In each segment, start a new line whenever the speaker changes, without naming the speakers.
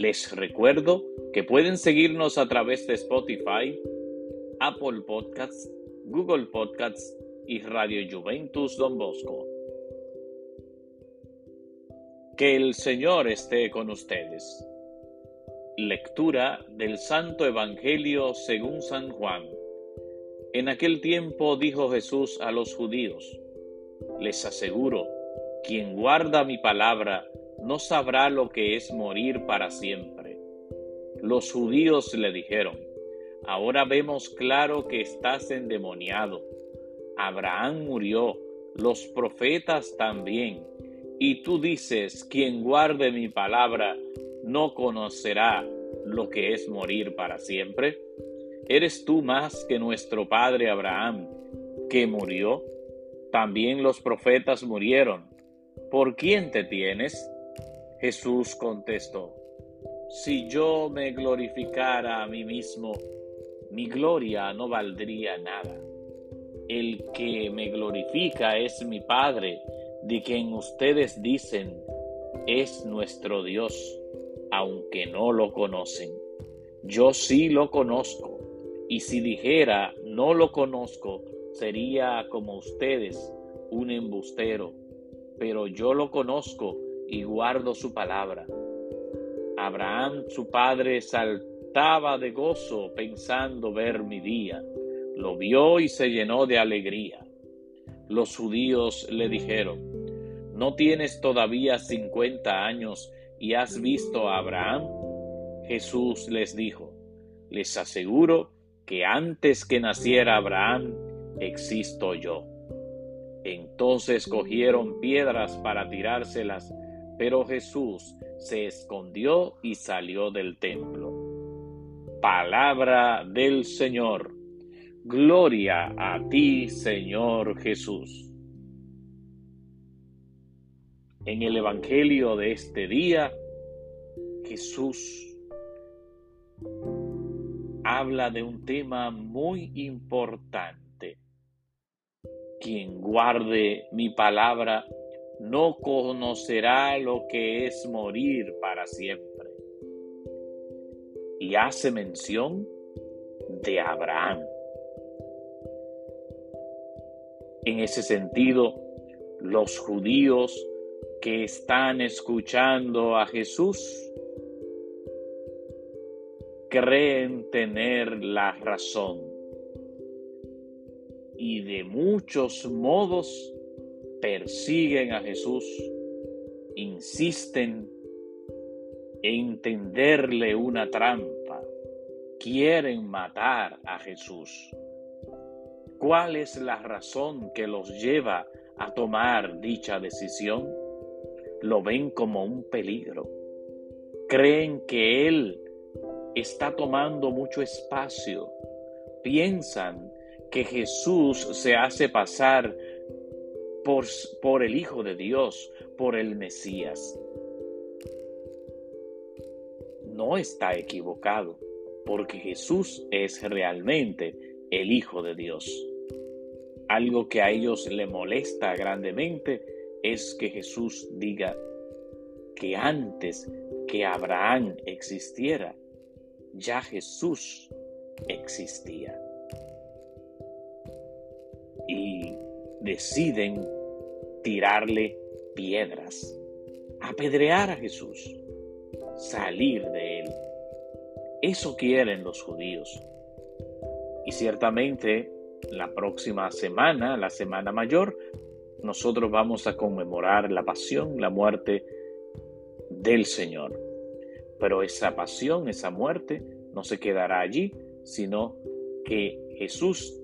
Les recuerdo que pueden seguirnos a través de Spotify, Apple Podcasts, Google Podcasts y Radio Juventus Don Bosco. Que el Señor esté con ustedes. Lectura del Santo Evangelio según San Juan. En aquel tiempo dijo Jesús a los judíos, les aseguro, quien guarda mi palabra no sabrá lo que es morir para siempre. Los judíos le dijeron, ahora vemos claro que estás endemoniado. Abraham murió, los profetas también, y tú dices, quien guarde mi palabra no conocerá lo que es morir para siempre. ¿Eres tú más que nuestro padre Abraham, que murió? También los profetas murieron. ¿Por quién te tienes? Jesús contestó, si yo me glorificara a mí mismo, mi gloria no valdría nada. El que me glorifica es mi Padre, de quien ustedes dicen es nuestro Dios, aunque no lo conocen. Yo sí lo conozco, y si dijera no lo conozco, sería como ustedes, un embustero, pero yo lo conozco y guardo su palabra. Abraham, su padre, saltaba de gozo pensando ver mi día. Lo vio y se llenó de alegría. Los judíos le dijeron, ¿no tienes todavía cincuenta años y has visto a Abraham? Jesús les dijo, les aseguro que antes que naciera Abraham, existo yo. Entonces cogieron piedras para tirárselas, pero Jesús se escondió y salió del templo. Palabra del Señor. Gloria a ti, Señor Jesús. En el Evangelio de este día, Jesús habla de un tema muy importante. Quien guarde mi palabra no conocerá lo que es morir para siempre. Y hace mención de Abraham. En ese sentido, los judíos que están escuchando a Jesús creen tener la razón y de muchos modos persiguen a Jesús, insisten en tenderle una trampa, quieren matar a Jesús. ¿Cuál es la razón que los lleva a tomar dicha decisión? Lo ven como un peligro. Creen que Él está tomando mucho espacio. Piensan que Jesús se hace pasar por, el Hijo de Dios, por el Mesías. No está equivocado, porque Jesús es realmente el Hijo de Dios. Algo que a ellos le molesta grandemente es que Jesús diga que antes que Abraham existiera, ya Jesús existía. Y deciden tirarle piedras, apedrear a Jesús, salir de él. Eso quieren los judíos. Y ciertamente la próxima semana, la Semana Mayor, nosotros vamos a conmemorar la pasión, la muerte del Señor. Pero esa pasión, esa muerte, no se quedará allí, sino que Jesús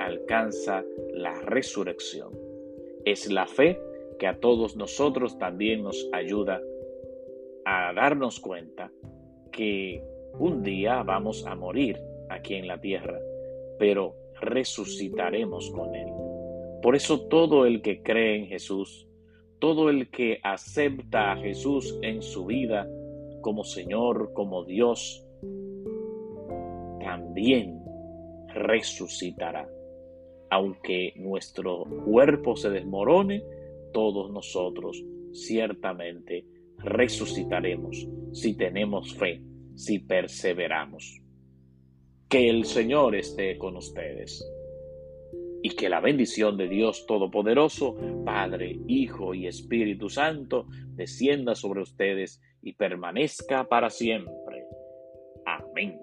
alcanza la resurrección. Es la fe que a todos nosotros también nos ayuda a darnos cuenta que un día vamos a morir aquí en la tierra, pero resucitaremos con Él. Por eso todo el que cree en Jesús, todo el que acepta a Jesús en su vida como Señor, como Dios, también resucitará. Aunque nuestro cuerpo se desmorone, todos nosotros ciertamente resucitaremos si tenemos fe, si perseveramos. Que el Señor esté con ustedes y que la bendición de Dios Todopoderoso, Padre, Hijo y Espíritu Santo, descienda sobre ustedes y permanezca para siempre. Amén.